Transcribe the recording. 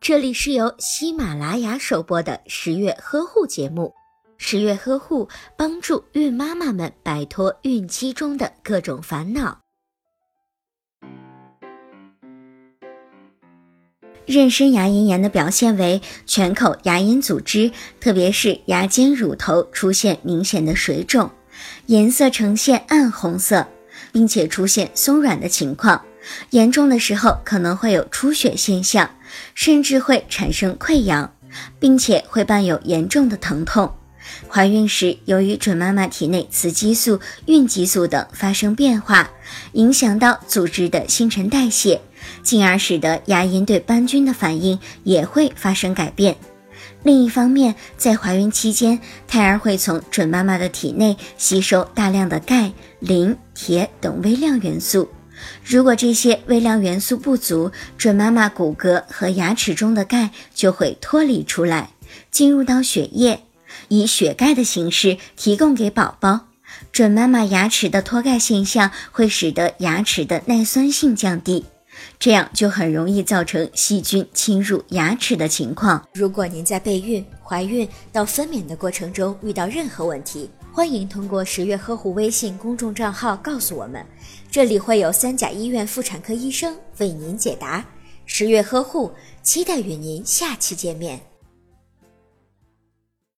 这里是由喜马拉雅首播的十月呵护节目。十月呵护帮助孕妈妈们摆脱孕期中的各种烦恼。妊娠牙龈炎的表现为全口牙龈组织，特别是牙尖乳头出现明显的水肿，颜色呈现暗红色，并且出现松软的情况。严重的时候可能会有出血现象，甚至会产生溃疡，并且会伴有严重的疼痛。怀孕时，由于准妈妈体内雌激素、孕激素等发生变化，影响到组织的新陈代谢，进而使得牙龈对斑菌的反应也会发生改变。另一方面，在怀孕期间，胎儿会从准妈妈的体内吸收大量的钙、磷、铁等微量元素。如果这些微量元素不足，准妈妈骨骼和牙齿中的钙就会脱离出来，进入到血液，以血钙的形式提供给宝宝。准妈妈牙齿的脱钙现象会使得牙齿的耐酸性降低，这样就很容易造成细菌侵入牙齿的情况。如果您在备孕、怀孕到分娩的过程中遇到任何问题，欢迎通过十月呵护微信公众账号告诉我们，这里会有三甲医院妇产科医生为您解答。十月呵护，期待与您下期见面。